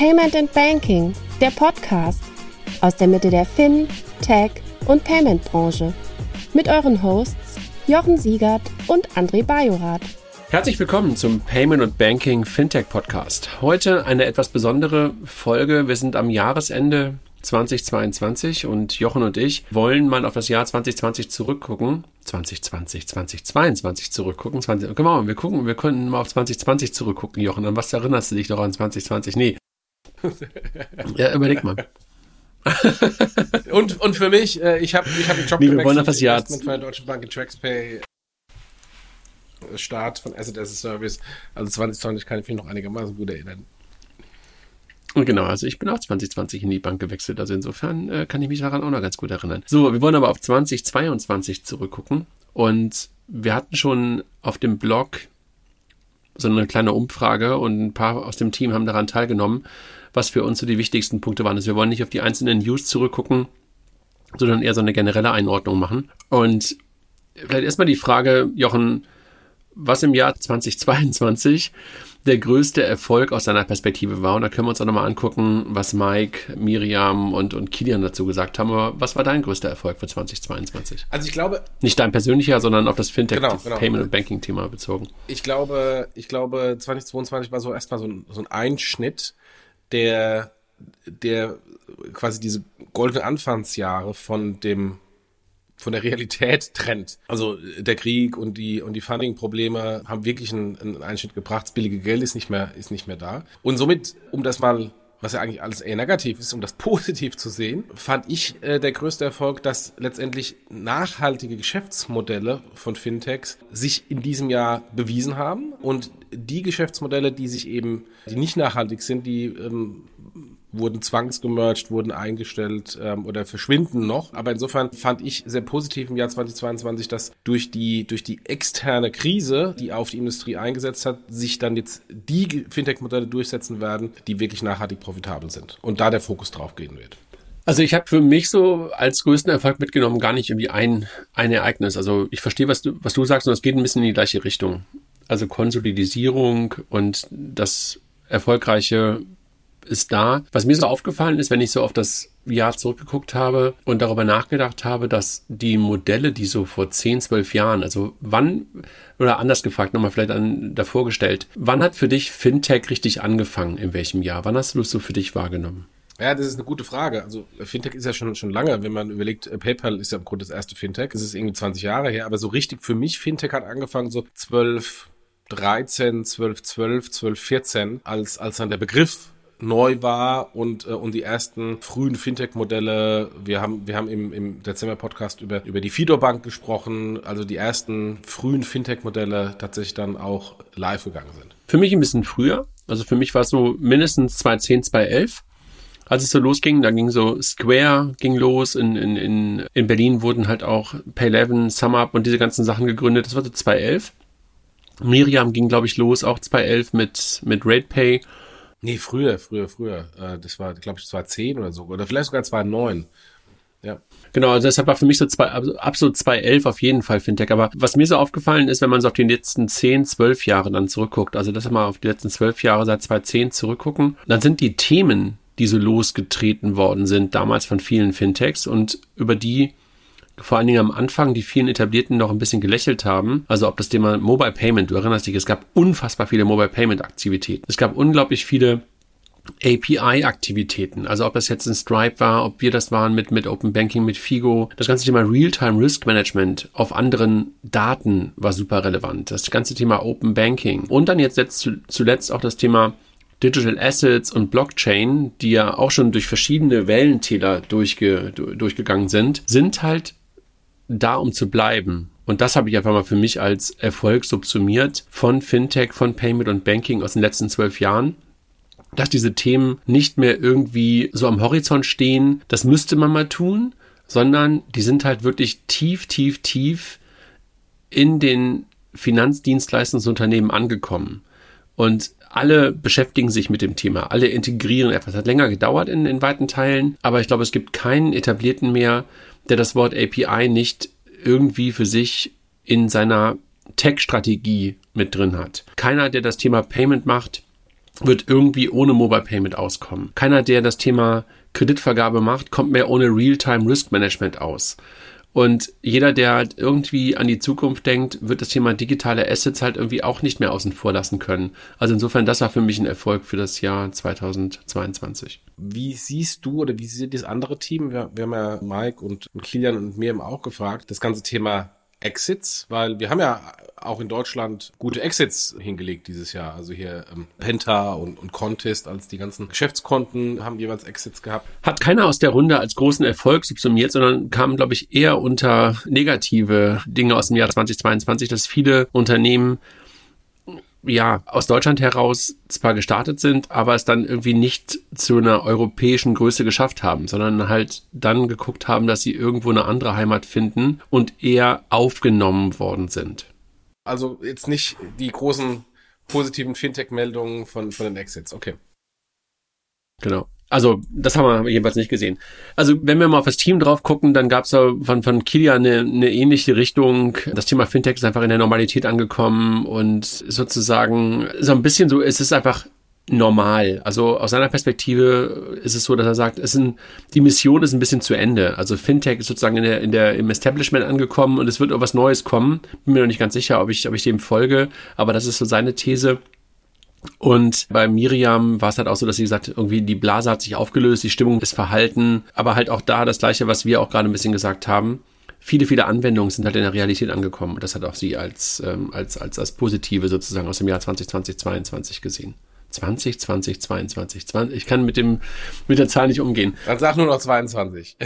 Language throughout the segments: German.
Payment and Banking, der Podcast aus der Mitte der Fin, Tech und Payment Branche. Mit euren Hosts Jochen Siegert und André Bajorath. Herzlich willkommen zum Payment und Banking Fintech Podcast. Heute eine etwas besondere Folge. Wir sind am Jahresende 2022 und Jochen und ich wollen mal auf das Jahr 2020 zurückgucken. 2020, 2022 zurückgucken. 20, genau, wir gucken, wir könnten mal auf 2020 zurückgucken, Jochen. An was erinnerst du dich noch an 2020? Nee. Ja, überleg mal. und, und für mich, äh, ich habe ich hab einen Job nee, wir wollen auf das Jahr von der Deutschen Bank in TraxPay Start von Asset as a Service. Also 2020 kann ich mich noch einigermaßen gut erinnern. Und genau, also ich bin auch 2020 in die Bank gewechselt. Also insofern äh, kann ich mich daran auch noch ganz gut erinnern. So, wir wollen aber auf 2022 zurückgucken. Und wir hatten schon auf dem Blog so eine kleine Umfrage und ein paar aus dem Team haben daran teilgenommen, was für uns so die wichtigsten Punkte waren. Also wir wollen nicht auf die einzelnen News zurückgucken, sondern eher so eine generelle Einordnung machen. Und vielleicht erstmal die Frage, Jochen, was im Jahr 2022 der größte Erfolg aus seiner Perspektive war. Und da können wir uns auch nochmal angucken, was Mike, Miriam und, und Kilian dazu gesagt haben. Aber was war dein größter Erfolg für 2022? Also ich glaube. Nicht dein persönlicher, sondern auf das Fintech, genau, genau. Payment und Banking Thema bezogen. Ich glaube, ich glaube, 2022 war so erstmal so ein, so ein Einschnitt, der, der quasi diese goldenen Anfangsjahre von dem von der Realität trennt. Also der Krieg und die und die Funding-Probleme haben wirklich einen, einen Einschnitt gebracht. Das billige Geld ist nicht mehr ist nicht mehr da. Und somit, um das mal was ja eigentlich alles eher negativ ist, um das positiv zu sehen, fand ich äh, der größte Erfolg, dass letztendlich nachhaltige Geschäftsmodelle von Fintechs sich in diesem Jahr bewiesen haben. Und die Geschäftsmodelle, die sich eben, die nicht nachhaltig sind, die ähm, wurden zwangsgemerged, wurden eingestellt ähm, oder verschwinden noch. Aber insofern fand ich sehr positiv im Jahr 2022, dass durch die, durch die externe Krise, die auf die Industrie eingesetzt hat, sich dann jetzt die Fintech-Modelle durchsetzen werden, die wirklich nachhaltig profitabel sind. Und da der Fokus drauf gehen wird. Also ich habe für mich so als größten Erfolg mitgenommen, gar nicht irgendwie ein, ein Ereignis. Also ich verstehe, was du, was du sagst, und es geht ein bisschen in die gleiche Richtung. Also Konsolidisierung und das erfolgreiche ist da. Was mir so aufgefallen ist, wenn ich so auf das Jahr zurückgeguckt habe und darüber nachgedacht habe, dass die Modelle, die so vor 10, 12 Jahren, also wann, oder anders gefragt, nochmal vielleicht an, davor gestellt, wann hat für dich Fintech richtig angefangen, in welchem Jahr? Wann hast du es so für dich wahrgenommen? Ja, das ist eine gute Frage. Also Fintech ist ja schon schon lange, wenn man überlegt, äh, PayPal ist ja im Grunde das erste Fintech. Es ist irgendwie 20 Jahre her, aber so richtig für mich Fintech hat angefangen so 12, 13, 12, 12, 12, 14, als als dann der Begriff neu war und, äh, und die ersten frühen Fintech-Modelle. Wir haben, wir haben im, im Dezember-Podcast über, über die Fido-Bank gesprochen, also die ersten frühen Fintech-Modelle tatsächlich dann auch live gegangen sind. Für mich ein bisschen früher. Also für mich war es so mindestens 2010, 2011 als es so losging, da ging so Square ging los, in, in, in, in Berlin wurden halt auch Pay11, SumUp und diese ganzen Sachen gegründet, das war so 2011. Miriam ging, glaube ich, los, auch 2011 mit, mit RatePay Nee, früher, früher, früher. Äh, das war, glaube ich, 2010 oder so. Oder vielleicht sogar 2009. Ja. Genau, also deshalb war für mich so zwei, also absolut 2011 auf jeden Fall Fintech. Aber was mir so aufgefallen ist, wenn man so auf die letzten 10, 12 Jahre dann zurückguckt, also das mal auf die letzten 12 Jahre seit 2010 zurückgucken, dann sind die Themen, die so losgetreten worden sind, damals von vielen Fintechs und über die vor allen Dingen am Anfang die vielen Etablierten noch ein bisschen gelächelt haben. Also ob das Thema Mobile Payment, du erinnerst dich, es gab unfassbar viele Mobile Payment Aktivitäten. Es gab unglaublich viele API-Aktivitäten. Also ob das jetzt ein Stripe war, ob wir das waren mit, mit Open Banking, mit Figo. Das ganze Thema Real-Time Risk Management auf anderen Daten war super relevant. Das ganze Thema Open Banking. Und dann jetzt, zuletzt auch das Thema Digital Assets und Blockchain, die ja auch schon durch verschiedene Wellentäler durchge, durchgegangen sind, sind halt da, um zu bleiben. Und das habe ich einfach mal für mich als Erfolg subsumiert von Fintech, von Payment und Banking aus den letzten zwölf Jahren dass diese Themen nicht mehr irgendwie so am Horizont stehen, das müsste man mal tun, sondern die sind halt wirklich tief, tief, tief in den Finanzdienstleistungsunternehmen angekommen. Und alle beschäftigen sich mit dem Thema, alle integrieren etwas. Hat länger gedauert in, in weiten Teilen, aber ich glaube, es gibt keinen etablierten mehr, der das Wort API nicht irgendwie für sich in seiner Tech-Strategie mit drin hat. Keiner, der das Thema Payment macht, wird irgendwie ohne Mobile Payment auskommen. Keiner, der das Thema Kreditvergabe macht, kommt mehr ohne Real-Time Risk Management aus. Und jeder, der halt irgendwie an die Zukunft denkt, wird das Thema digitale Assets halt irgendwie auch nicht mehr außen vor lassen können. Also insofern, das war für mich ein Erfolg für das Jahr 2022. Wie siehst du oder wie sieht das andere Team? Wir, wir haben ja Mike und, Kilian und mir auch gefragt, das ganze Thema Exits, weil wir haben ja auch in Deutschland gute Exits hingelegt dieses Jahr. Also hier ähm, Penta und, und Contest als die ganzen Geschäftskonten haben jeweils Exits gehabt. Hat keiner aus der Runde als großen Erfolg subsumiert, sondern kam, glaube ich, eher unter negative Dinge aus dem Jahr 2022, dass viele Unternehmen ja, aus Deutschland heraus zwar gestartet sind, aber es dann irgendwie nicht zu einer europäischen Größe geschafft haben, sondern halt dann geguckt haben, dass sie irgendwo eine andere Heimat finden und eher aufgenommen worden sind. Also jetzt nicht die großen positiven Fintech-Meldungen von, von den Exits, okay. Genau. Also, das haben wir jedenfalls nicht gesehen. Also, wenn wir mal auf das Team drauf gucken, dann gab es von, von Kilian eine, eine ähnliche Richtung. Das Thema Fintech ist einfach in der Normalität angekommen und sozusagen so ein bisschen so, es ist einfach normal. Also aus seiner Perspektive ist es so, dass er sagt, es sind, die Mission ist ein bisschen zu Ende. Also Fintech ist sozusagen in der, in der, im Establishment angekommen und es wird auch was Neues kommen. Bin mir noch nicht ganz sicher, ob ich, ob ich dem folge, aber das ist so seine These. Und bei Miriam war es halt auch so, dass sie gesagt, irgendwie die Blase hat sich aufgelöst, die Stimmung ist verhalten, aber halt auch da das gleiche, was wir auch gerade ein bisschen gesagt haben. Viele, viele Anwendungen sind halt in der Realität angekommen. Und das hat auch sie als, ähm, als, als, als positive sozusagen aus dem Jahr 2020, 2022 gesehen. 20, 20, 22, 20. Ich kann mit dem, mit der Zahl nicht umgehen. Dann sag nur noch 22.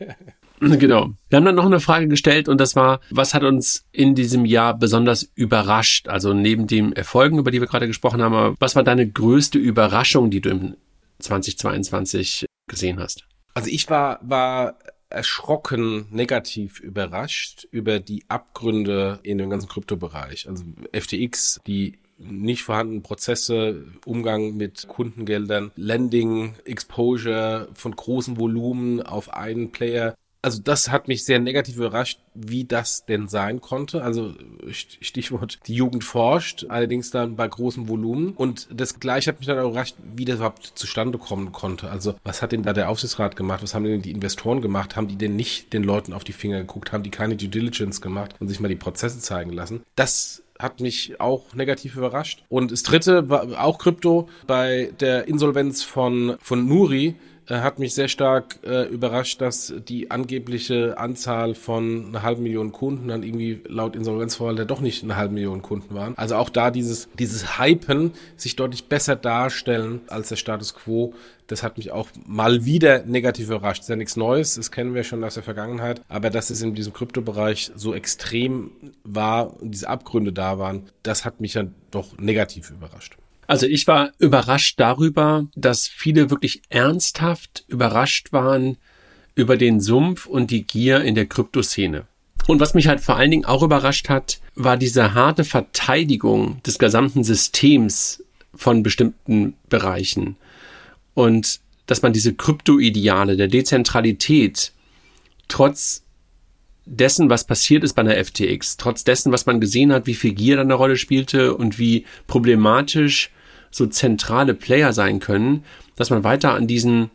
genau. Wir haben dann noch eine Frage gestellt und das war, was hat uns in diesem Jahr besonders überrascht? Also neben den Erfolgen, über die wir gerade gesprochen haben, was war deine größte Überraschung, die du im 2022 gesehen hast? Also ich war, war erschrocken negativ überrascht über die Abgründe in dem ganzen Kryptobereich. Also FTX, die nicht vorhandenen Prozesse, Umgang mit Kundengeldern, Lending, Exposure von großen Volumen auf einen Player. Also das hat mich sehr negativ überrascht, wie das denn sein konnte. Also Stichwort, die Jugend forscht, allerdings dann bei großem Volumen. Und das gleiche hat mich dann überrascht, wie das überhaupt zustande kommen konnte. Also was hat denn da der Aufsichtsrat gemacht? Was haben denn die Investoren gemacht? Haben die denn nicht den Leuten auf die Finger geguckt? Haben die keine Due Diligence gemacht und sich mal die Prozesse zeigen lassen? Das hat mich auch negativ überrascht. Und das dritte war auch Krypto. Bei der Insolvenz von, von Nuri hat mich sehr stark äh, überrascht, dass die angebliche Anzahl von einer halben Million Kunden dann irgendwie laut Insolvenzverwalter doch nicht eine halbe Million Kunden waren. Also auch da dieses, dieses Hypen sich deutlich besser darstellen als der Status quo. Das hat mich auch mal wieder negativ überrascht. Das ist ja nichts Neues, das kennen wir schon aus der Vergangenheit. Aber dass es in diesem Kryptobereich so extrem war und diese Abgründe da waren, das hat mich dann doch negativ überrascht. Also ich war überrascht darüber, dass viele wirklich ernsthaft überrascht waren über den Sumpf und die Gier in der Kryptoszene. Und was mich halt vor allen Dingen auch überrascht hat, war diese harte Verteidigung des gesamten Systems von bestimmten Bereichen. Und dass man diese Kryptoideale der Dezentralität trotz dessen, was passiert ist bei der FTX, trotz dessen, was man gesehen hat, wie viel Gier da eine Rolle spielte und wie problematisch so zentrale Player sein können, dass man weiter an diesen,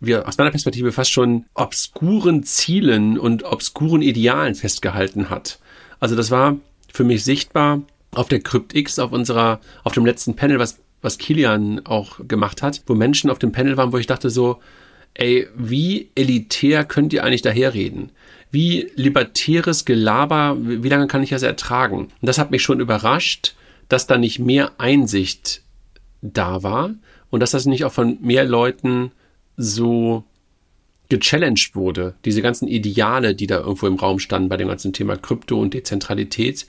wie aus meiner Perspektive fast schon obskuren Zielen und obskuren Idealen festgehalten hat. Also das war für mich sichtbar auf der CryptX, auf unserer, auf dem letzten Panel, was, was Kilian auch gemacht hat, wo Menschen auf dem Panel waren, wo ich dachte so, ey, wie elitär könnt ihr eigentlich daherreden? Wie libertäres Gelaber, wie lange kann ich das ertragen? Und das hat mich schon überrascht, dass da nicht mehr Einsicht da war und dass das nicht auch von mehr Leuten so gechallenged wurde. Diese ganzen Ideale, die da irgendwo im Raum standen bei dem ganzen Thema Krypto und Dezentralität,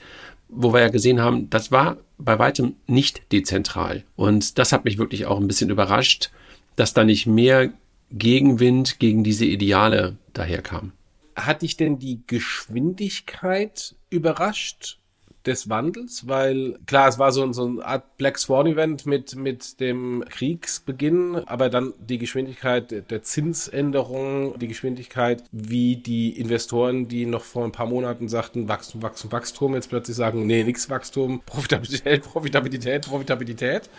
wo wir ja gesehen haben, das war bei weitem nicht dezentral. Und das hat mich wirklich auch ein bisschen überrascht, dass da nicht mehr Gegenwind gegen diese Ideale daherkam. Hat dich denn die Geschwindigkeit überrascht? des Wandels, weil klar, es war so, so eine Art Black Swan Event mit, mit dem Kriegsbeginn, aber dann die Geschwindigkeit der Zinsänderung, die Geschwindigkeit, wie die Investoren, die noch vor ein paar Monaten sagten, Wachstum, Wachstum, Wachstum, jetzt plötzlich sagen, nee, nix Wachstum, Profitabilität, Profitabilität, Profitabilität.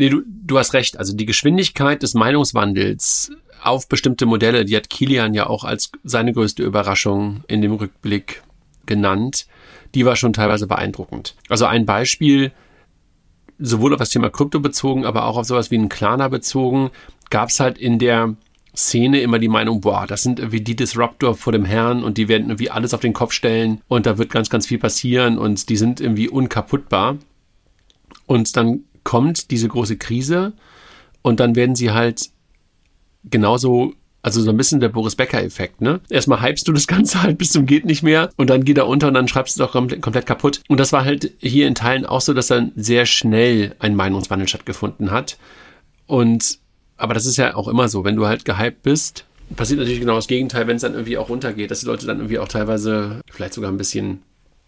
Nee, du, du hast recht. Also die Geschwindigkeit des Meinungswandels auf bestimmte Modelle, die hat Kilian ja auch als seine größte Überraschung in dem Rückblick genannt. Die war schon teilweise beeindruckend. Also ein Beispiel, sowohl auf das Thema Krypto bezogen, aber auch auf sowas wie einen Klarna bezogen, gab es halt in der Szene immer die Meinung, boah, das sind irgendwie die Disruptor vor dem Herrn und die werden irgendwie alles auf den Kopf stellen und da wird ganz, ganz viel passieren und die sind irgendwie unkaputtbar. Und dann kommt diese große Krise und dann werden sie halt genauso, also so ein bisschen der Boris Becker-Effekt, ne? Erstmal hypst du das Ganze halt bis zum geht nicht mehr und dann geht er unter und dann schreibst du es auch komplett, kaputt. Und das war halt hier in Teilen auch so, dass dann sehr schnell ein Meinungswandel stattgefunden hat. Und, aber das ist ja auch immer so, wenn du halt gehypt bist, passiert natürlich genau das Gegenteil, wenn es dann irgendwie auch runtergeht, dass die Leute dann irgendwie auch teilweise vielleicht sogar ein bisschen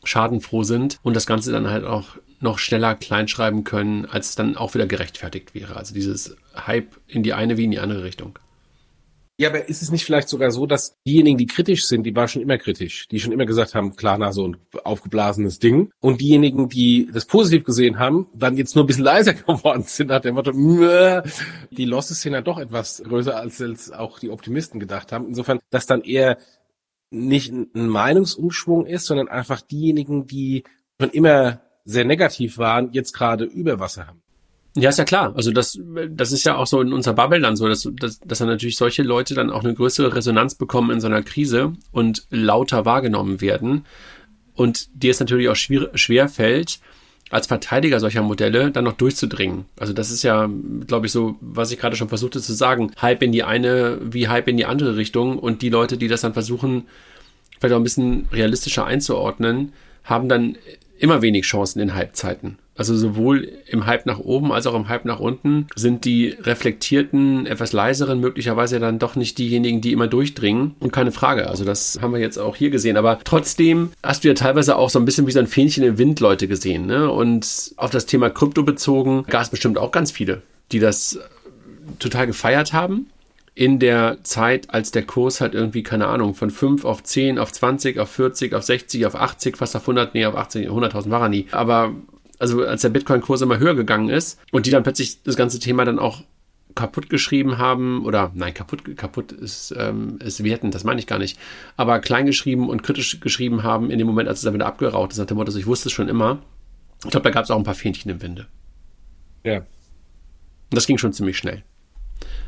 schadenfroh sind und das Ganze dann halt auch noch schneller kleinschreiben können, als es dann auch wieder gerechtfertigt wäre. Also dieses Hype in die eine wie in die andere Richtung. Ja, aber ist es nicht vielleicht sogar so, dass diejenigen, die kritisch sind, die waren schon immer kritisch, die schon immer gesagt haben, klar, so ein aufgeblasenes Ding. Und diejenigen, die das positiv gesehen haben, dann jetzt nur ein bisschen leiser geworden sind, hat der Motto, die Losses sind ja doch etwas größer, als auch die Optimisten gedacht haben. Insofern, dass dann eher nicht ein Meinungsumschwung ist, sondern einfach diejenigen, die schon immer sehr negativ waren, jetzt gerade über Wasser haben. Ja, ist ja klar. Also das, das ist ja auch so in unserer Bubble dann so, dass, dass, dass dann natürlich solche Leute dann auch eine größere Resonanz bekommen in so einer Krise und lauter wahrgenommen werden. Und dir es natürlich auch schwer, schwer fällt, als Verteidiger solcher Modelle dann noch durchzudringen. Also das ist ja, glaube ich, so, was ich gerade schon versuchte zu sagen. Hype in die eine wie Hype in die andere Richtung. Und die Leute, die das dann versuchen, vielleicht auch ein bisschen realistischer einzuordnen, haben dann immer wenig Chancen in Halbzeiten. Also sowohl im Hype nach oben als auch im Hype nach unten sind die reflektierten, etwas leiseren möglicherweise dann doch nicht diejenigen, die immer durchdringen. Und keine Frage. Also das haben wir jetzt auch hier gesehen. Aber trotzdem hast du ja teilweise auch so ein bisschen wie so ein Fähnchen im Wind Leute gesehen. Ne? Und auf das Thema Krypto bezogen gab es bestimmt auch ganz viele, die das total gefeiert haben in der Zeit, als der Kurs halt irgendwie, keine Ahnung, von 5 auf 10, auf 20, auf 40, auf 60, auf 80, fast auf 100, nee, auf 80, 100.000 war er nie. Aber, also als der Bitcoin-Kurs immer höher gegangen ist und die dann plötzlich das ganze Thema dann auch kaputt geschrieben haben oder nein, kaputt, kaputt ist, ähm, ist wertend, das meine ich gar nicht, aber klein geschrieben und kritisch geschrieben haben in dem Moment, als es dann wieder abgeraucht ist, nach dem Motto, ich wusste es schon immer. Ich glaube, da gab es auch ein paar Fähnchen im Winde. Ja. Und das ging schon ziemlich schnell.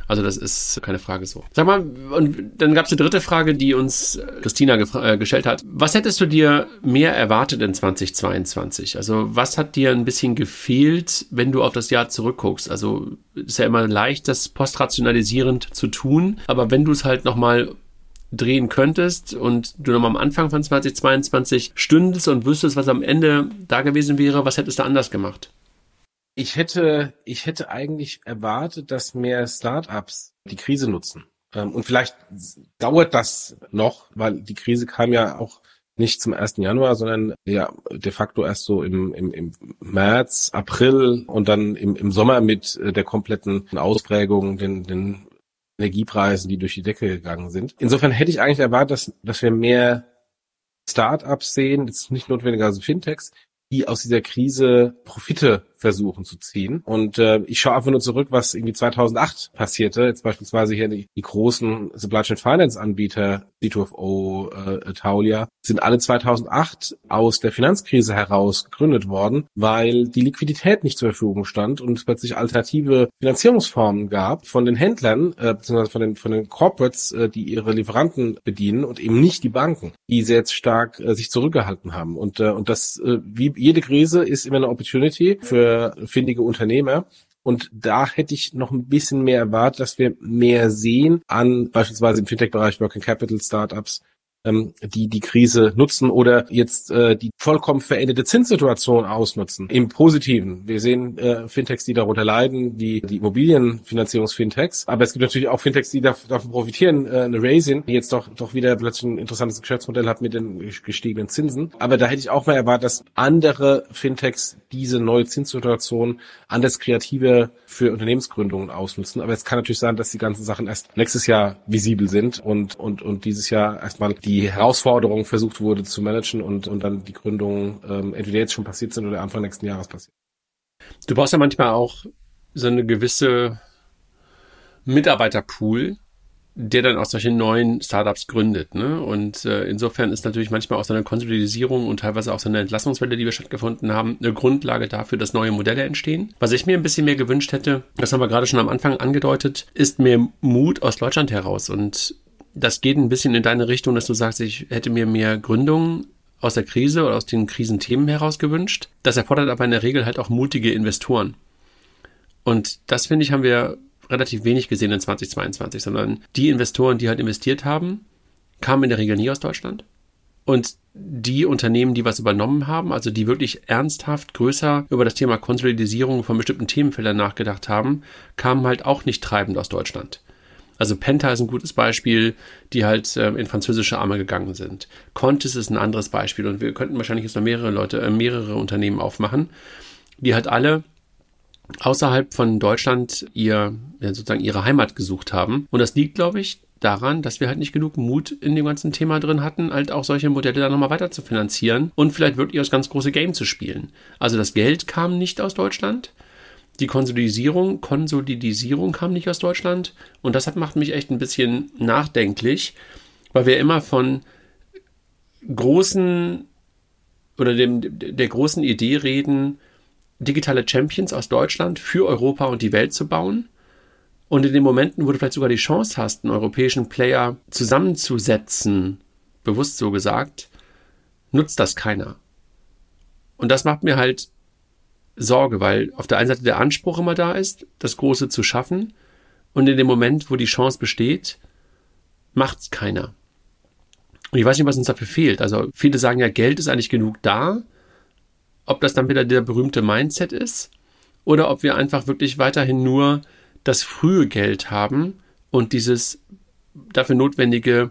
Also das ist keine Frage so. Sag mal, und dann gab es die dritte Frage, die uns äh, Christina äh, gestellt hat. Was hättest du dir mehr erwartet in 2022? Also was hat dir ein bisschen gefehlt, wenn du auf das Jahr zurückguckst? Also ist ja immer leicht, das postrationalisierend zu tun, aber wenn du es halt nochmal drehen könntest und du nochmal am Anfang von 2022 stündest und wüsstest, was am Ende da gewesen wäre, was hättest du anders gemacht? Ich hätte, ich hätte eigentlich erwartet, dass mehr Startups die Krise nutzen. Ähm, und vielleicht dauert das noch, weil die Krise kam ja auch nicht zum 1. Januar, sondern ja de facto erst so im, im, im März, April und dann im, im Sommer mit äh, der kompletten Ausprägung, den, den Energiepreisen, die durch die Decke gegangen sind. Insofern hätte ich eigentlich erwartet, dass, dass wir mehr Startups sehen, jetzt nicht notwendigerweise Fintechs, die aus dieser Krise Profite versuchen zu ziehen. Und äh, ich schaue einfach nur zurück, was irgendwie 2008 passierte. Jetzt beispielsweise hier die, die großen Supply Chain Finance Anbieter, C2FO, äh, Taulia, sind alle 2008 aus der Finanzkrise heraus gegründet worden, weil die Liquidität nicht zur Verfügung stand und es plötzlich alternative Finanzierungsformen gab von den Händlern, äh, beziehungsweise von den, von den Corporates, äh, die ihre Lieferanten bedienen und eben nicht die Banken, die sehr stark äh, sich zurückgehalten haben. Und, äh, und das, äh, wie jede Krise ist immer eine Opportunity für findige Unternehmer. Und da hätte ich noch ein bisschen mehr erwartet, dass wir mehr sehen an beispielsweise im Fintech-Bereich Working Capital Startups, ähm, die die Krise nutzen oder jetzt äh, die vollkommen veränderte Zinssituation ausnutzen. Im Positiven. Wir sehen äh, Fintechs, die darunter leiden, die, die Immobilienfinanzierungs-Fintechs. Aber es gibt natürlich auch Fintechs, die davon profitieren. Äh, eine Raisin, die jetzt doch, doch wieder plötzlich ein interessantes Geschäftsmodell hat mit den gestiegenen Zinsen. Aber da hätte ich auch mal erwartet, dass andere Fintechs diese neue Zinssituation anders kreativer für Unternehmensgründungen ausnutzen. Aber es kann natürlich sein, dass die ganzen Sachen erst nächstes Jahr visibel sind und, und, und dieses Jahr erstmal die Herausforderung versucht wurde zu managen und, und dann die Gründungen ähm, entweder jetzt schon passiert sind oder Anfang nächsten Jahres passiert. Du brauchst ja manchmal auch so eine gewisse Mitarbeiterpool, der dann auch solche neuen Startups gründet. Ne? Und äh, insofern ist natürlich manchmal auch so eine Konsolidisierung und teilweise auch so eine Entlassungswelle, die wir stattgefunden haben, eine Grundlage dafür, dass neue Modelle entstehen. Was ich mir ein bisschen mehr gewünscht hätte, das haben wir gerade schon am Anfang angedeutet, ist mehr Mut aus Deutschland heraus. Und das geht ein bisschen in deine Richtung, dass du sagst, ich hätte mir mehr Gründungen aus der Krise oder aus den Krisenthemen heraus gewünscht. Das erfordert aber in der Regel halt auch mutige Investoren. Und das finde ich, haben wir relativ wenig gesehen in 2022, sondern die Investoren, die halt investiert haben, kamen in der Regel nie aus Deutschland. Und die Unternehmen, die was übernommen haben, also die wirklich ernsthaft größer über das Thema Konsolidisierung von bestimmten Themenfeldern nachgedacht haben, kamen halt auch nicht treibend aus Deutschland. Also Penta ist ein gutes Beispiel, die halt äh, in französische Arme gegangen sind. Contis ist ein anderes Beispiel und wir könnten wahrscheinlich jetzt noch mehrere Leute, äh, mehrere Unternehmen aufmachen, die halt alle außerhalb von Deutschland ihr, ja, sozusagen ihre Heimat gesucht haben. Und das liegt, glaube ich, daran, dass wir halt nicht genug Mut in dem ganzen Thema drin hatten, halt auch solche Modelle dann nochmal weiter zu finanzieren und vielleicht wirklich das ganz große Game zu spielen. Also das Geld kam nicht aus Deutschland. Die Konsolidisierung, Konsolidisierung kam nicht aus Deutschland. Und das hat, macht mich echt ein bisschen nachdenklich, weil wir immer von großen oder dem, der großen Idee reden, digitale Champions aus Deutschland für Europa und die Welt zu bauen. Und in den Momenten, wo du vielleicht sogar die Chance hast, einen europäischen Player zusammenzusetzen, bewusst so gesagt, nutzt das keiner. Und das macht mir halt Sorge, weil auf der einen Seite der Anspruch immer da ist, das Große zu schaffen. Und in dem Moment, wo die Chance besteht, macht's keiner. Und ich weiß nicht, was uns dafür fehlt. Also viele sagen ja, Geld ist eigentlich genug da ob das dann wieder der berühmte Mindset ist oder ob wir einfach wirklich weiterhin nur das frühe Geld haben und dieses dafür notwendige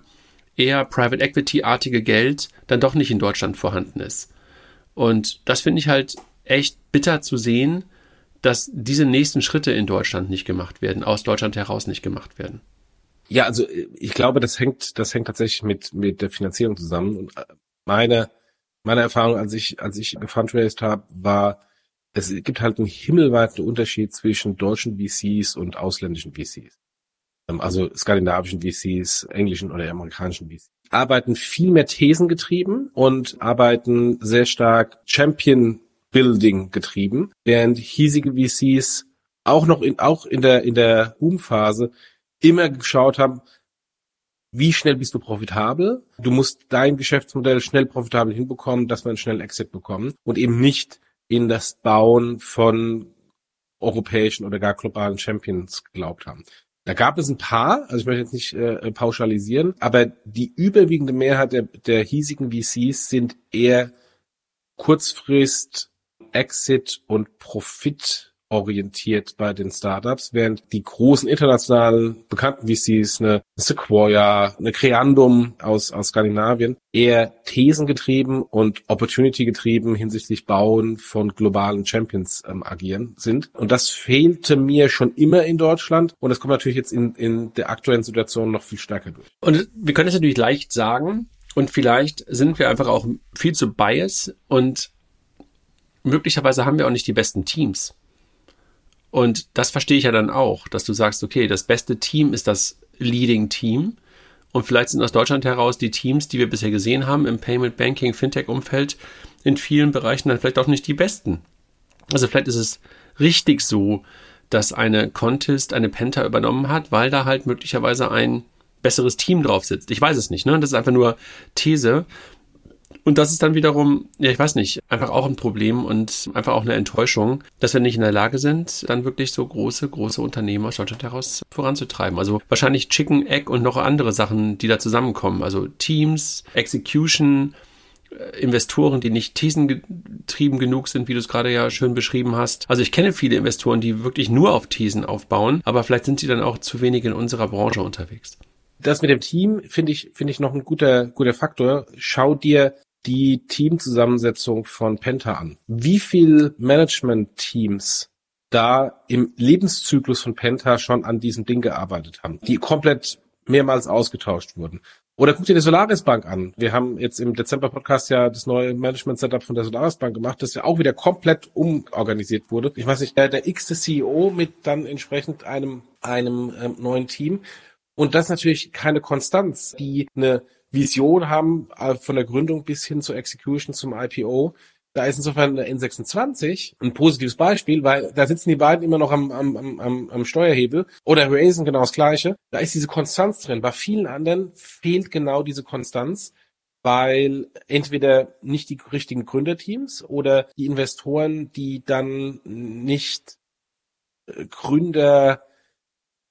eher Private Equity-artige Geld dann doch nicht in Deutschland vorhanden ist. Und das finde ich halt echt bitter zu sehen, dass diese nächsten Schritte in Deutschland nicht gemacht werden, aus Deutschland heraus nicht gemacht werden. Ja, also ich glaube, das hängt, das hängt tatsächlich mit, mit der Finanzierung zusammen. Und meine meine Erfahrung, als ich, als ich gefundraised habe, war, es gibt halt einen himmelweiten Unterschied zwischen deutschen VCs und ausländischen VCs. Ähm, also skandinavischen VCs, englischen oder amerikanischen VCs. Arbeiten viel mehr Thesen getrieben und arbeiten sehr stark Champion Building getrieben, während hiesige VCs auch noch in, auch in der, in der Boom-Phase immer geschaut haben, wie schnell bist du profitabel? Du musst dein Geschäftsmodell schnell profitabel hinbekommen, dass wir einen schnellen Exit bekommen und eben nicht in das Bauen von europäischen oder gar globalen Champions geglaubt haben. Da gab es ein paar, also ich möchte jetzt nicht äh, pauschalisieren, aber die überwiegende Mehrheit der, der hiesigen VCs sind eher Kurzfrist, Exit und Profit orientiert bei den Startups, während die großen internationalen bekannten VCs, eine Sequoia, eine Creandum aus, aus Skandinavien, eher thesengetrieben und opportunity getrieben hinsichtlich Bauen von globalen Champions ähm, agieren sind. Und das fehlte mir schon immer in Deutschland und das kommt natürlich jetzt in, in der aktuellen Situation noch viel stärker durch. Und wir können es natürlich leicht sagen und vielleicht sind wir einfach auch viel zu bias und möglicherweise haben wir auch nicht die besten Teams. Und das verstehe ich ja dann auch, dass du sagst, okay, das beste Team ist das Leading Team. Und vielleicht sind aus Deutschland heraus die Teams, die wir bisher gesehen haben im Payment Banking, Fintech Umfeld in vielen Bereichen dann vielleicht auch nicht die besten. Also vielleicht ist es richtig so, dass eine Contest eine Penta übernommen hat, weil da halt möglicherweise ein besseres Team drauf sitzt. Ich weiß es nicht, ne? Das ist einfach nur These. Und das ist dann wiederum, ja, ich weiß nicht, einfach auch ein Problem und einfach auch eine Enttäuschung, dass wir nicht in der Lage sind, dann wirklich so große, große Unternehmen aus Deutschland heraus voranzutreiben. Also wahrscheinlich Chicken, Egg und noch andere Sachen, die da zusammenkommen. Also Teams, Execution, äh, Investoren, die nicht thesengetrieben genug sind, wie du es gerade ja schön beschrieben hast. Also ich kenne viele Investoren, die wirklich nur auf Thesen aufbauen, aber vielleicht sind sie dann auch zu wenig in unserer Branche unterwegs. Das mit dem Team finde ich, finde ich noch ein guter, guter Faktor. Schau dir die Teamzusammensetzung von Penta an. Wie viel Management-Teams da im Lebenszyklus von Penta schon an diesem Ding gearbeitet haben, die komplett mehrmals ausgetauscht wurden. Oder guck dir die Solaris Bank an. Wir haben jetzt im Dezember Podcast ja das neue Management Setup von der Solaris Bank gemacht, das ja auch wieder komplett umorganisiert wurde. Ich weiß nicht, der, der x-te CEO mit dann entsprechend einem, einem ähm, neuen Team. Und das natürlich keine Konstanz, die eine Vision haben, äh, von der Gründung bis hin zur Execution zum IPO. Da ist insofern der N26 ein positives Beispiel, weil da sitzen die beiden immer noch am, am, am, am Steuerhebel oder Raisin genau das Gleiche. Da ist diese Konstanz drin. Bei vielen anderen fehlt genau diese Konstanz, weil entweder nicht die richtigen Gründerteams oder die Investoren, die dann nicht äh, Gründer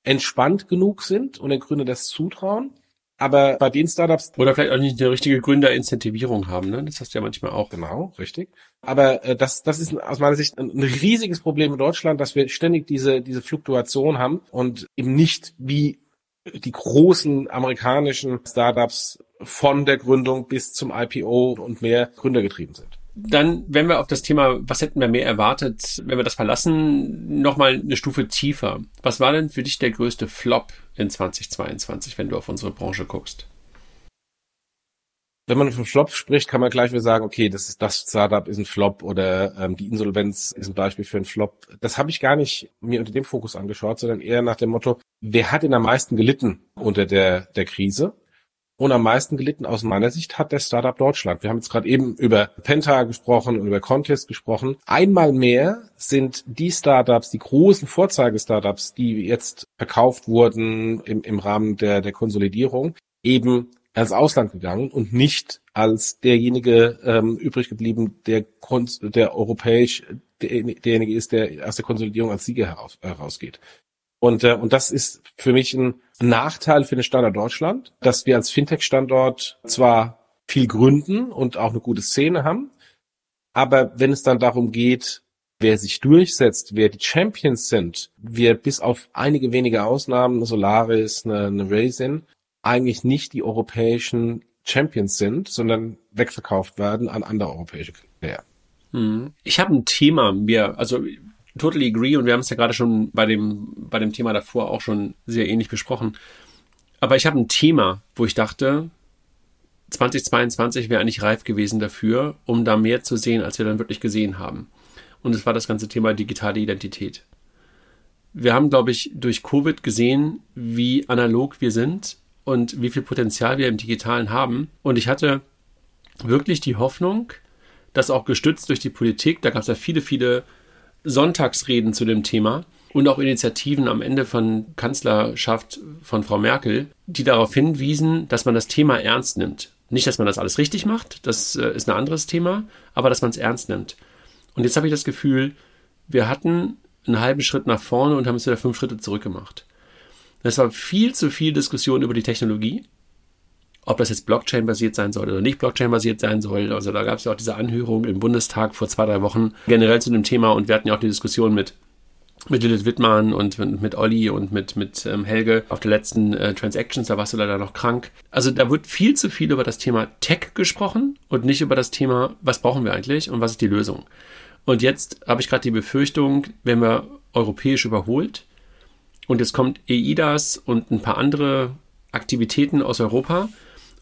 entspannt genug sind und den Gründer das zutrauen aber bei den Startups. Oder vielleicht auch nicht eine richtige Gründerincentivierung haben, ne? Das hast du ja manchmal auch. Genau, richtig. Aber äh, das, das ist aus meiner Sicht ein, ein riesiges Problem in Deutschland, dass wir ständig diese, diese Fluktuation haben und eben nicht wie die großen amerikanischen Startups von der Gründung bis zum IPO und mehr gründergetrieben sind. Dann, wenn wir auf das Thema, was hätten wir mehr erwartet, wenn wir das verlassen, nochmal eine Stufe tiefer. Was war denn für dich der größte Flop in 2022, wenn du auf unsere Branche guckst? Wenn man von Flop spricht, kann man gleich wieder sagen, okay, das ist das Startup ist ein Flop oder ähm, die Insolvenz ist ein Beispiel für ein Flop. Das habe ich gar nicht mir unter dem Fokus angeschaut, sondern eher nach dem Motto, wer hat denn am meisten gelitten unter der, der Krise? Und am meisten gelitten aus meiner Sicht hat der Startup Deutschland. Wir haben jetzt gerade eben über Penta gesprochen und über Contest gesprochen. Einmal mehr sind die Startups, die großen Vorzeige-Startups, die jetzt verkauft wurden im, im Rahmen der, der Konsolidierung, eben als Ausland gegangen und nicht als derjenige ähm, übrig geblieben, der, der europäisch der, derjenige ist, der aus der Konsolidierung als Sieger heraus, herausgeht. Und, äh, und das ist für mich ein Nachteil für den Standort Deutschland, dass wir als Fintech-Standort zwar viel gründen und auch eine gute Szene haben, aber wenn es dann darum geht, wer sich durchsetzt, wer die Champions sind, wir bis auf einige wenige Ausnahmen, eine Solaris, eine, eine Raisin, eigentlich nicht die europäischen Champions sind, sondern wegverkauft werden an andere europäische Player. Hm. Ich habe ein Thema mir, also totally agree und wir haben es ja gerade schon bei dem, bei dem Thema davor auch schon sehr ähnlich besprochen. Aber ich habe ein Thema, wo ich dachte, 2022 wäre eigentlich reif gewesen dafür, um da mehr zu sehen, als wir dann wirklich gesehen haben. Und es war das ganze Thema digitale Identität. Wir haben, glaube ich, durch Covid gesehen, wie analog wir sind und wie viel Potenzial wir im Digitalen haben. Und ich hatte wirklich die Hoffnung, dass auch gestützt durch die Politik, da gab es ja viele, viele Sonntagsreden zu dem Thema und auch Initiativen am Ende von Kanzlerschaft von Frau Merkel, die darauf hinwiesen, dass man das Thema ernst nimmt. Nicht, dass man das alles richtig macht, das äh, ist ein anderes Thema, aber dass man es ernst nimmt. Und jetzt habe ich das Gefühl, wir hatten einen halben Schritt nach vorne und haben es wieder fünf Schritte zurück gemacht. Es war viel zu viel Diskussion über die Technologie ob das jetzt Blockchain-basiert sein soll oder nicht Blockchain-basiert sein soll. Also da gab es ja auch diese Anhörung im Bundestag vor zwei, drei Wochen generell zu dem Thema und wir hatten ja auch die Diskussion mit mit Lilith Wittmann und mit, Olli und mit, mit ähm, Helge auf der letzten äh, Transactions, da warst du leider noch krank. Also da wird viel zu viel über das Thema Tech gesprochen und nicht über das Thema, was brauchen wir eigentlich und was ist die Lösung. Und jetzt habe ich gerade die Befürchtung, wenn wir europäisch überholt und jetzt kommt EIDAS und ein paar andere Aktivitäten aus Europa,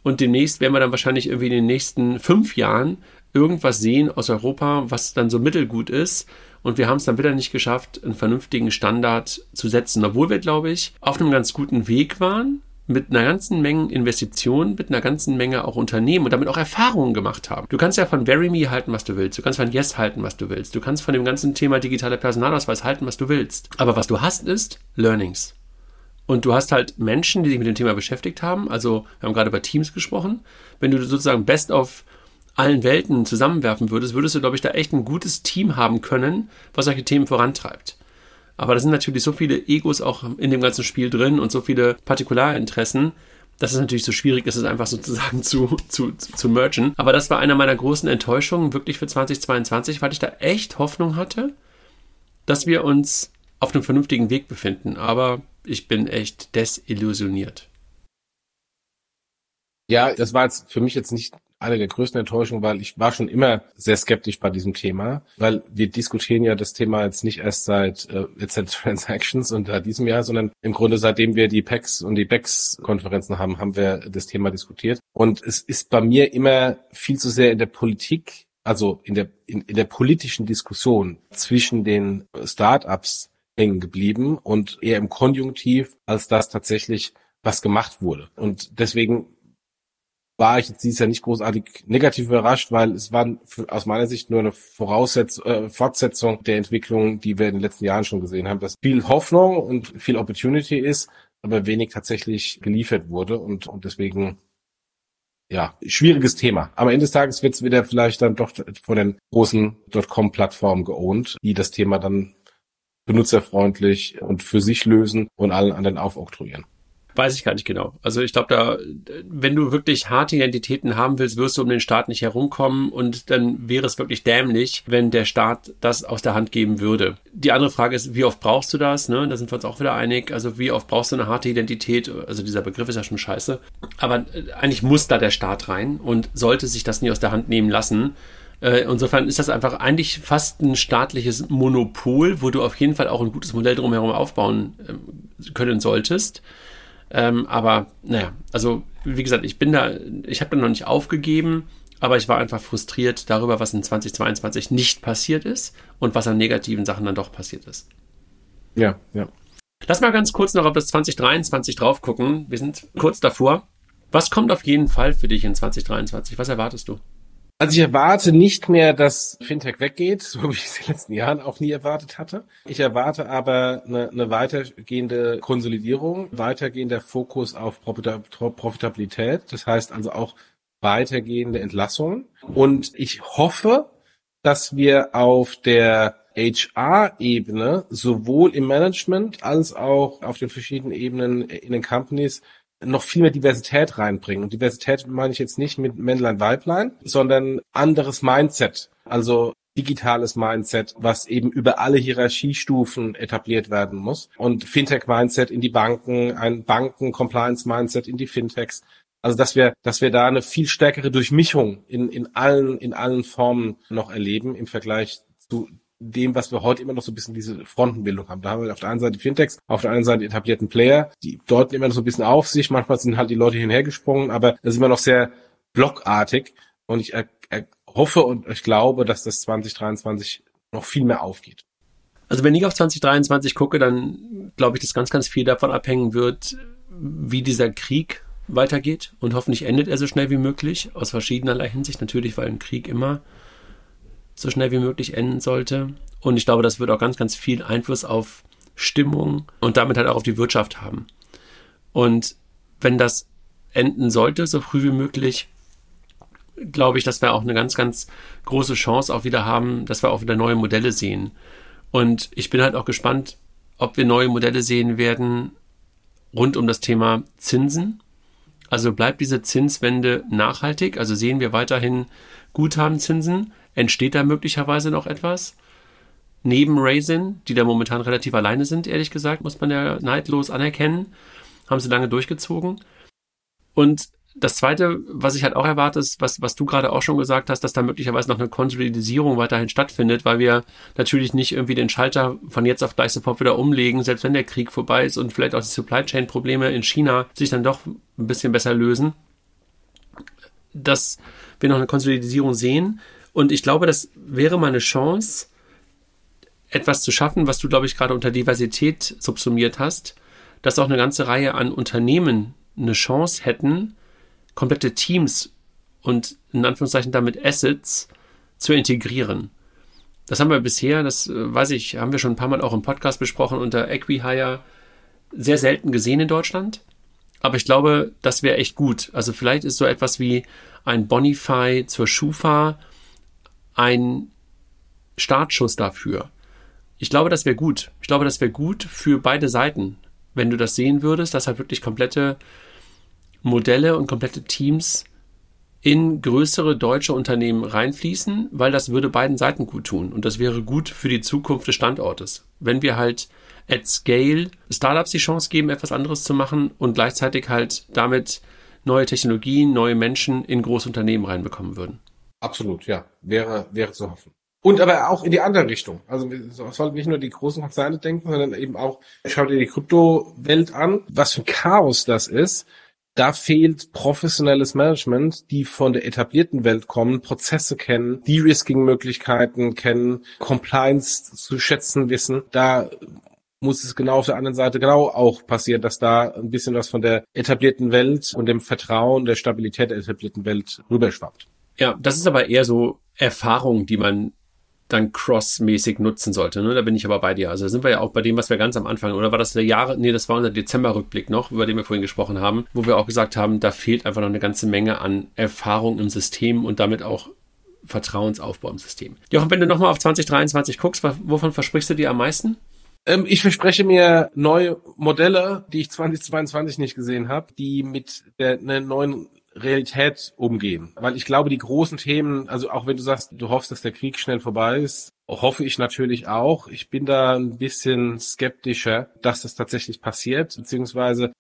und demnächst werden wir dann wahrscheinlich irgendwie in den nächsten fünf Jahren irgendwas sehen aus Europa, was dann so mittelgut ist. Und wir haben es dann wieder nicht geschafft, einen vernünftigen Standard zu setzen, obwohl wir, glaube ich, auf einem ganz guten Weg waren, mit einer ganzen Menge Investitionen, mit einer ganzen Menge auch Unternehmen und damit auch Erfahrungen gemacht haben. Du kannst ja von VeryMe halten, was du willst. Du kannst von Yes halten, was du willst. Du kannst von dem ganzen Thema digitaler Personalausweis halten, was du willst. Aber was du hast, ist Learnings. Und du hast halt Menschen, die sich mit dem Thema beschäftigt haben. Also, wir haben gerade über Teams gesprochen. Wenn du sozusagen Best of allen Welten zusammenwerfen würdest, würdest du, glaube ich, da echt ein gutes Team haben können, was solche Themen vorantreibt. Aber da sind natürlich so viele Egos auch in dem ganzen Spiel drin und so viele Partikularinteressen, dass es natürlich so schwierig ist, es einfach sozusagen zu, zu, zu, zu mergen. Aber das war einer meiner großen Enttäuschungen wirklich für 2022, weil ich da echt Hoffnung hatte, dass wir uns auf einem vernünftigen Weg befinden. Aber ich bin echt desillusioniert. Ja, das war jetzt für mich jetzt nicht eine der größten Enttäuschungen, weil ich war schon immer sehr skeptisch bei diesem Thema, weil wir diskutieren ja das Thema jetzt nicht erst seit äh, jetzt seit Transactions und äh, diesem Jahr, sondern im Grunde seitdem wir die PEX und die BEX-Konferenzen haben, haben wir das Thema diskutiert. Und es ist bei mir immer viel zu sehr in der Politik, also in der in, in der politischen Diskussion zwischen den Startups hängen geblieben und eher im Konjunktiv, als dass tatsächlich was gemacht wurde. Und deswegen war ich jetzt dieses Jahr nicht großartig negativ überrascht, weil es war aus meiner Sicht nur eine Voraussetzung, äh, Fortsetzung der Entwicklung, die wir in den letzten Jahren schon gesehen haben, dass viel Hoffnung und viel Opportunity ist, aber wenig tatsächlich geliefert wurde und, und deswegen ja, schwieriges Thema. Am Ende des Tages wird es wieder vielleicht dann doch von den großen .com-Plattformen geohnt, die das Thema dann benutzerfreundlich und für sich lösen und allen anderen aufoktroyieren. Weiß ich gar nicht genau. Also ich glaube, da, wenn du wirklich harte Identitäten haben willst, wirst du um den Staat nicht herumkommen und dann wäre es wirklich dämlich, wenn der Staat das aus der Hand geben würde. Die andere Frage ist, wie oft brauchst du das? Ne? Da sind wir uns auch wieder einig. Also wie oft brauchst du eine harte Identität? Also dieser Begriff ist ja schon scheiße. Aber äh, eigentlich muss da der Staat rein und sollte sich das nie aus der Hand nehmen lassen. Äh, insofern ist das einfach eigentlich fast ein staatliches Monopol, wo du auf jeden Fall auch ein gutes Modell drumherum aufbauen ähm, können solltest. Ähm, aber naja, also wie gesagt, ich bin da, ich habe da noch nicht aufgegeben, aber ich war einfach frustriert darüber, was in 2022 nicht passiert ist und was an negativen Sachen dann doch passiert ist. Ja, ja. Lass mal ganz kurz noch auf das 2023 drauf gucken. Wir sind kurz davor. Was kommt auf jeden Fall für dich in 2023? Was erwartest du? Also ich erwarte nicht mehr, dass Fintech weggeht, so wie ich es in den letzten Jahren auch nie erwartet hatte. Ich erwarte aber eine, eine weitergehende Konsolidierung, weitergehender Fokus auf Profitabilität, das heißt also auch weitergehende Entlassungen. Und ich hoffe, dass wir auf der HR-Ebene sowohl im Management als auch auf den verschiedenen Ebenen in den Companies noch viel mehr Diversität reinbringen. Und Diversität meine ich jetzt nicht mit Männlein, Weiblein, sondern anderes Mindset. Also digitales Mindset, was eben über alle Hierarchiestufen etabliert werden muss. Und Fintech-Mindset in die Banken, ein Banken-Compliance-Mindset in die Fintechs. Also dass wir, dass wir da eine viel stärkere Durchmischung in, in allen, in allen Formen noch erleben im Vergleich zu dem, was wir heute immer noch so ein bisschen diese Frontenbildung haben. Da haben wir auf der einen Seite Fintechs, auf der anderen Seite etablierten Player, die deuten immer noch so ein bisschen auf sich. Manchmal sind halt die Leute hinhergesprungen, aber das ist immer noch sehr blockartig. Und ich hoffe und ich glaube, dass das 2023 noch viel mehr aufgeht. Also wenn ich auf 2023 gucke, dann glaube ich, dass ganz, ganz viel davon abhängen wird, wie dieser Krieg weitergeht. Und hoffentlich endet er so schnell wie möglich, aus verschiedenerlei Hinsicht. Natürlich, weil ein Krieg immer so schnell wie möglich enden sollte. Und ich glaube, das wird auch ganz, ganz viel Einfluss auf Stimmung und damit halt auch auf die Wirtschaft haben. Und wenn das enden sollte, so früh wie möglich, glaube ich, dass wir auch eine ganz, ganz große Chance auch wieder haben, dass wir auch wieder neue Modelle sehen. Und ich bin halt auch gespannt, ob wir neue Modelle sehen werden rund um das Thema Zinsen. Also bleibt diese Zinswende nachhaltig? Also sehen wir weiterhin Guthabenzinsen? Entsteht da möglicherweise noch etwas? Neben Raisin, die da momentan relativ alleine sind, ehrlich gesagt, muss man ja neidlos anerkennen, haben sie lange durchgezogen. Und das Zweite, was ich halt auch erwarte, ist, was, was du gerade auch schon gesagt hast, dass da möglicherweise noch eine Konsolidisierung weiterhin stattfindet, weil wir natürlich nicht irgendwie den Schalter von jetzt auf gleich sofort wieder umlegen, selbst wenn der Krieg vorbei ist und vielleicht auch die Supply Chain Probleme in China sich dann doch ein bisschen besser lösen, dass wir noch eine Konsolidisierung sehen. Und ich glaube, das wäre mal eine Chance, etwas zu schaffen, was du, glaube ich, gerade unter Diversität subsumiert hast, dass auch eine ganze Reihe an Unternehmen eine Chance hätten, komplette Teams und in Anführungszeichen damit Assets zu integrieren. Das haben wir bisher, das äh, weiß ich, haben wir schon ein paar Mal auch im Podcast besprochen, unter Equihire sehr selten gesehen in Deutschland. Aber ich glaube, das wäre echt gut. Also vielleicht ist so etwas wie ein Bonify zur Schufa ein Startschuss dafür. Ich glaube, das wäre gut. Ich glaube, das wäre gut für beide Seiten, wenn du das sehen würdest, dass halt wirklich komplette Modelle und komplette Teams in größere deutsche Unternehmen reinfließen, weil das würde beiden Seiten gut tun und das wäre gut für die Zukunft des Standortes. Wenn wir halt at scale Startups die Chance geben, etwas anderes zu machen und gleichzeitig halt damit neue Technologien, neue Menschen in große Unternehmen reinbekommen würden. Absolut, ja. Wäre, wäre zu hoffen. Und aber auch in die andere Richtung. Also wir sollten nicht nur die großen Konzerne denken, sondern eben auch, schau dir die Kryptowelt an, was für ein Chaos das ist. Da fehlt professionelles Management, die von der etablierten Welt kommen, Prozesse kennen, De-Risking-Möglichkeiten kennen, Compliance zu schätzen wissen. Da muss es genau auf der anderen Seite genau auch passieren, dass da ein bisschen was von der etablierten Welt und dem Vertrauen der Stabilität der etablierten Welt rüberschwappt. Ja, das ist aber eher so Erfahrung, die man dann crossmäßig nutzen sollte. Ne? Da bin ich aber bei dir. Also da sind wir ja auch bei dem, was wir ganz am Anfang, oder war das der Jahre, nee, das war unser Dezember-Rückblick noch, über den wir vorhin gesprochen haben, wo wir auch gesagt haben, da fehlt einfach noch eine ganze Menge an Erfahrung im System und damit auch Vertrauensaufbau im System. Jochen, wenn du nochmal auf 2023 guckst, wovon versprichst du dir am meisten? Ähm, ich verspreche mir neue Modelle, die ich 2022 nicht gesehen habe, die mit der, einer neuen Realität umgehen. Weil ich glaube, die großen Themen, also auch wenn du sagst, du hoffst, dass der Krieg schnell vorbei ist, hoffe ich natürlich auch. Ich bin da ein bisschen skeptischer, dass das tatsächlich passiert, beziehungsweise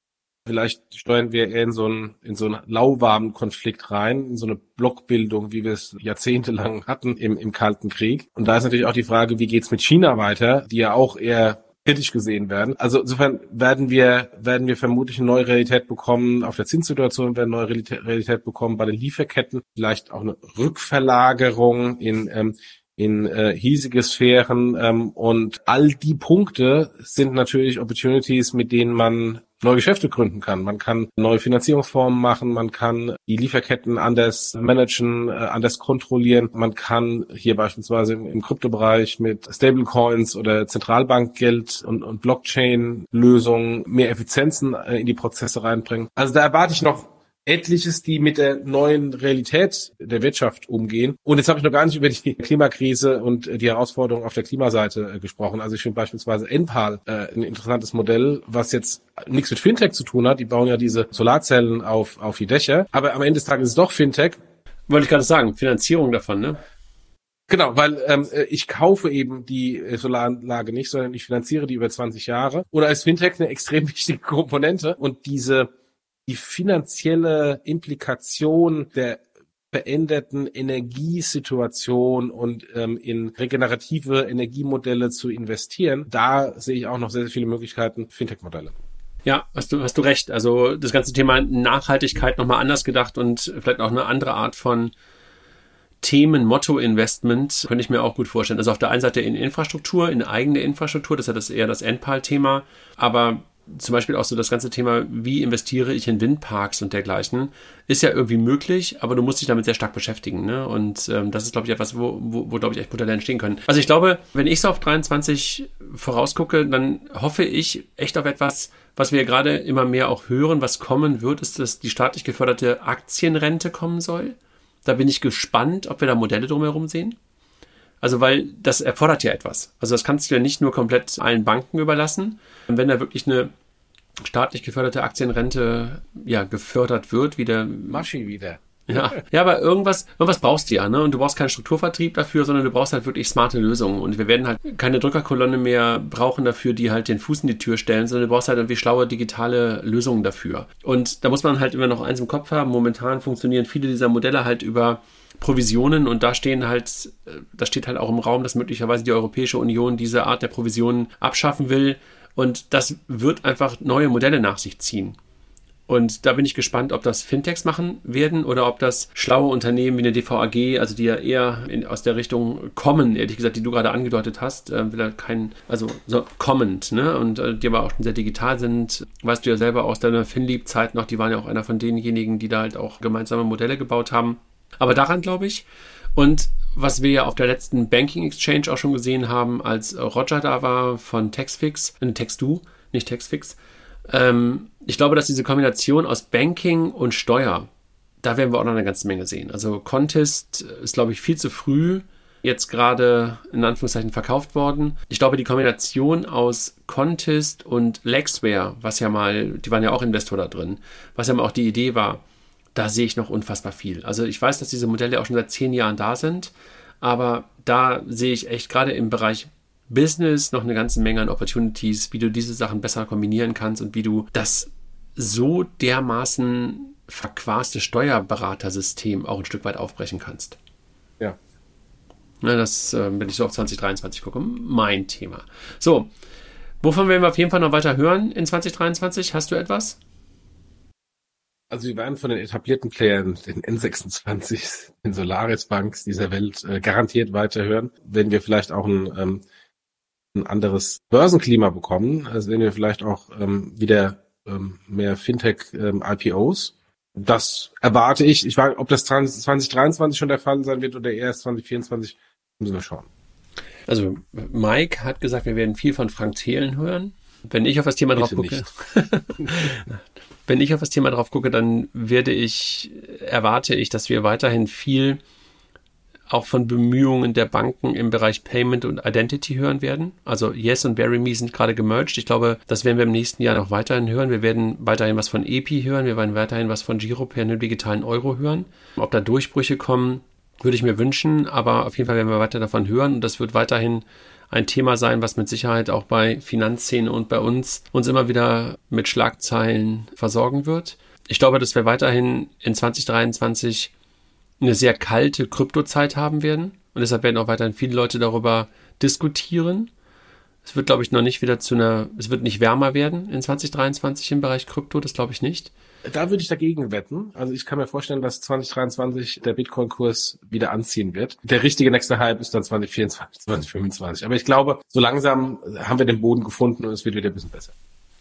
vielleicht steuern wir eher in so einen, in so einen lauwarmen Konflikt rein, in so eine Blockbildung, wie wir es jahrzehntelang hatten im, im Kalten Krieg. Und da ist natürlich auch die Frage, wie geht's mit China weiter, die ja auch eher kritisch gesehen werden. Also insofern werden wir, werden wir vermutlich eine neue Realität bekommen. Auf der Zinssituation werden neue Realität bekommen bei den Lieferketten. Vielleicht auch eine Rückverlagerung in, ähm, in äh, hiesige Sphären. Ähm, und all die Punkte sind natürlich Opportunities, mit denen man neue Geschäfte gründen kann. Man kann neue Finanzierungsformen machen, man kann die Lieferketten anders managen, äh, anders kontrollieren. Man kann hier beispielsweise im, Kryptobereich mit Stablecoins oder Zentralbankgeld und, und Blockchain-Lösungen mehr Effizienzen äh, in die Prozesse reinbringen. Also da erwarte ich noch etliches, die mit der neuen Realität der Wirtschaft umgehen. Und jetzt habe ich noch gar nicht über die Klimakrise und die Herausforderungen auf der Klimaseite äh, gesprochen. Also ich finde beispielsweise Enpal äh, ein interessantes Modell, was jetzt nichts mit Fintech zu tun hat. Die bauen ja diese Solarzellen auf, auf die Dächer. Aber am Ende des Tages ist es doch Fintech. Wollte ich gerade sagen, Finanzierung davon, ne? Genau, weil ähm, äh, ich kaufe eben die äh, Solaranlage nicht, sondern ich finanziere die über 20 Jahre. Oder als Fintech eine extrem wichtige Komponente. Und diese die finanzielle Implikation der veränderten Energiesituation und ähm, in regenerative Energiemodelle zu investieren, da sehe ich auch noch sehr, sehr viele Möglichkeiten, Fintech-Modelle. Ja, hast du, hast du recht. Also das ganze Thema Nachhaltigkeit nochmal anders gedacht und vielleicht auch eine andere Art von Themen, Motto-Investment könnte ich mir auch gut vorstellen. Also auf der einen Seite in Infrastruktur, in eigene Infrastruktur, das ist ja das eher das Endpal-Thema, aber zum Beispiel auch so das ganze Thema, wie investiere ich in Windparks und dergleichen, ist ja irgendwie möglich, aber du musst dich damit sehr stark beschäftigen. Ne? Und ähm, das ist, glaube ich, etwas, wo, wo, wo glaube ich, echt Modelle entstehen können. Also ich glaube, wenn ich so auf 23 vorausgucke, dann hoffe ich echt auf etwas, was wir gerade immer mehr auch hören, was kommen wird, ist, dass die staatlich geförderte Aktienrente kommen soll. Da bin ich gespannt, ob wir da Modelle drumherum sehen. Also, weil das erfordert ja etwas. Also, das kannst du ja nicht nur komplett allen Banken überlassen. Wenn da wirklich eine staatlich geförderte Aktienrente ja gefördert wird, wie der Maschi wieder. Ja, ja, aber irgendwas, irgendwas brauchst du ja, ne? Und du brauchst keinen Strukturvertrieb dafür, sondern du brauchst halt wirklich smarte Lösungen. Und wir werden halt keine Drückerkolonne mehr brauchen dafür, die halt den Fuß in die Tür stellen, sondern du brauchst halt irgendwie schlaue digitale Lösungen dafür. Und da muss man halt immer noch eins im Kopf haben. Momentan funktionieren viele dieser Modelle halt über Provisionen und da stehen halt, äh, da steht halt auch im Raum, dass möglicherweise die Europäische Union diese Art der Provisionen abschaffen will. Und das wird einfach neue Modelle nach sich ziehen. Und da bin ich gespannt, ob das Fintechs machen werden oder ob das schlaue Unternehmen wie eine DVAG, also die ja eher in, aus der Richtung kommen, ehrlich gesagt, die du gerade angedeutet hast, äh, will er kein, also so kommend, ne? Und äh, die aber auch schon sehr digital sind. Weißt du ja selber aus deiner Finlieb-Zeit noch, die waren ja auch einer von denjenigen, die da halt auch gemeinsame Modelle gebaut haben. Aber daran glaube ich. Und was wir ja auf der letzten Banking Exchange auch schon gesehen haben, als Roger da war von Textfix, äh, Textu, nicht Textfix. Ähm, ich glaube, dass diese Kombination aus Banking und Steuer, da werden wir auch noch eine ganze Menge sehen. Also Contest ist, glaube ich, viel zu früh jetzt gerade in Anführungszeichen verkauft worden. Ich glaube, die Kombination aus Contest und Lexware, was ja mal, die waren ja auch Investor da drin, was ja mal auch die Idee war, da sehe ich noch unfassbar viel. Also ich weiß, dass diese Modelle auch schon seit zehn Jahren da sind, aber da sehe ich echt gerade im Bereich Business noch eine ganze Menge an Opportunities, wie du diese Sachen besser kombinieren kannst und wie du das so dermaßen verquaste Steuerberatersystem auch ein Stück weit aufbrechen kannst. Ja. ja das, äh, wenn ich so auf 2023 gucke, mein Thema. So, wovon werden wir auf jeden Fall noch weiter hören in 2023? Hast du etwas? Also wir werden von den etablierten Playern, den N26, den Solaris Banks dieser Welt äh, garantiert weiterhören. Wenn wir vielleicht auch ein, ähm, ein anderes Börsenklima bekommen, also sehen wir vielleicht auch ähm, wieder ähm, mehr Fintech-IPOs. Ähm, das erwarte ich. Ich weiß, ob das 20, 2023 schon der Fall sein wird oder erst 2024, müssen wir schauen. Also Mike hat gesagt, wir werden viel von Frank Thelen hören. Wenn ich auf das Thema drauf gucke, wenn ich auf das Thema drauf gucke, dann werde ich, erwarte ich, dass wir weiterhin viel auch von Bemühungen der Banken im Bereich Payment und Identity hören werden. Also Yes und VeryMe sind gerade gemerged. Ich glaube, das werden wir im nächsten Jahr noch weiterhin hören. Wir werden weiterhin was von EPI hören. Wir werden weiterhin was von Girope und dem digitalen Euro hören. Ob da Durchbrüche kommen, würde ich mir wünschen. Aber auf jeden Fall werden wir weiter davon hören. Und das wird weiterhin ein Thema sein, was mit Sicherheit auch bei Finanzszene und bei uns uns immer wieder mit Schlagzeilen versorgen wird. Ich glaube, dass wir weiterhin in 2023 eine sehr kalte Kryptozeit haben werden. Und deshalb werden auch weiterhin viele Leute darüber diskutieren. Es wird, glaube ich, noch nicht wieder zu einer, es wird nicht wärmer werden in 2023 im Bereich Krypto, das glaube ich nicht. Da würde ich dagegen wetten. Also ich kann mir vorstellen, dass 2023 der Bitcoin-Kurs wieder anziehen wird. Der richtige nächste Hype ist dann 2024, 2025. Aber ich glaube, so langsam haben wir den Boden gefunden und es wird wieder ein bisschen besser.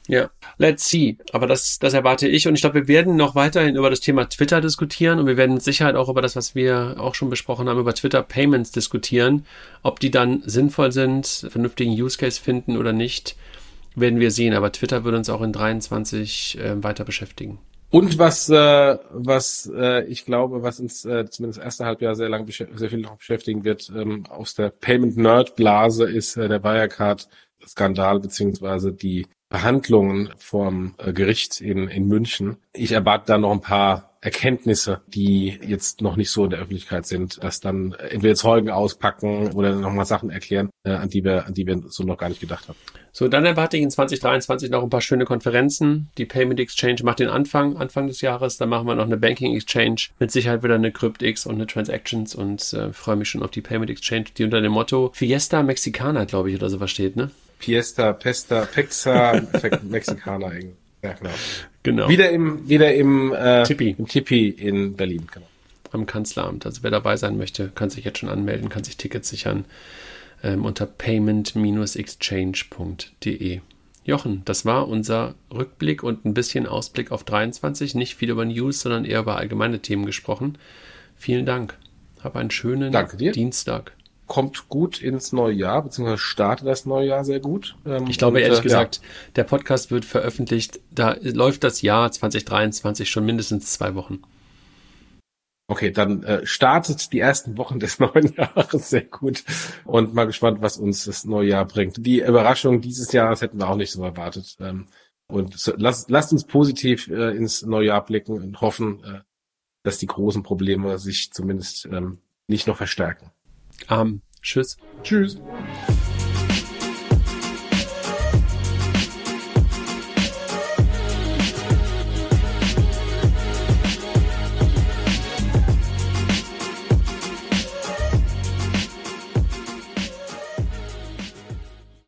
Ja, let's see. Aber das, das erwarte ich. Und ich glaube, wir werden noch weiterhin über das Thema Twitter diskutieren und wir werden mit Sicherheit auch über das, was wir auch schon besprochen haben, über Twitter Payments diskutieren. Ob die dann sinnvoll sind, vernünftigen Use Case finden oder nicht, werden wir sehen. Aber Twitter wird uns auch in 23 äh, weiter beschäftigen. Und was, äh, was äh, ich glaube, was uns äh, zumindest das erste Halbjahr sehr lang sehr viel noch beschäftigen wird, ähm, aus der Payment Nerd Blase ist äh, der Wirecard Skandal beziehungsweise die Behandlungen vom äh, Gericht in, in München. Ich erwarte da noch ein paar Erkenntnisse, die jetzt noch nicht so in der Öffentlichkeit sind, dass dann entweder Zeugen auspacken oder nochmal Sachen erklären, äh, an die wir, an die wir so noch gar nicht gedacht haben. So, dann erwarte ich in 2023 noch ein paar schöne Konferenzen. Die Payment Exchange macht den Anfang, Anfang des Jahres. Dann machen wir noch eine Banking Exchange. Mit Sicherheit wieder eine CryptX und eine Transactions und äh, freue mich schon auf die Payment Exchange, die unter dem Motto Fiesta Mexicana, glaube ich, oder sowas steht, ne? Fiesta, Pesta, Pexa, Mexikaner irgendwie. Ja, genau. genau. Wieder im, wieder im, äh, Tippi. im Tippi in Berlin, genau. Am Kanzleramt. Also wer dabei sein möchte, kann sich jetzt schon anmelden, kann sich Tickets sichern ähm, unter payment-exchange.de. Jochen, das war unser Rückblick und ein bisschen Ausblick auf 23. Nicht viel über News, sondern eher über allgemeine Themen gesprochen. Vielen Dank. Hab einen schönen Dienstag kommt gut ins neue Jahr, beziehungsweise startet das neue Jahr sehr gut. Ähm, ich glaube, und, ehrlich äh, gesagt, ja. der Podcast wird veröffentlicht, da läuft das Jahr 2023 schon mindestens zwei Wochen. Okay, dann äh, startet die ersten Wochen des neuen Jahres sehr gut und mal gespannt, was uns das neue Jahr bringt. Die Überraschung dieses Jahres hätten wir auch nicht so erwartet. Ähm, und so, lasst, lasst uns positiv äh, ins neue Jahr blicken und hoffen, äh, dass die großen Probleme sich zumindest ähm, nicht noch verstärken. Abend. Tschüss. Tschüss.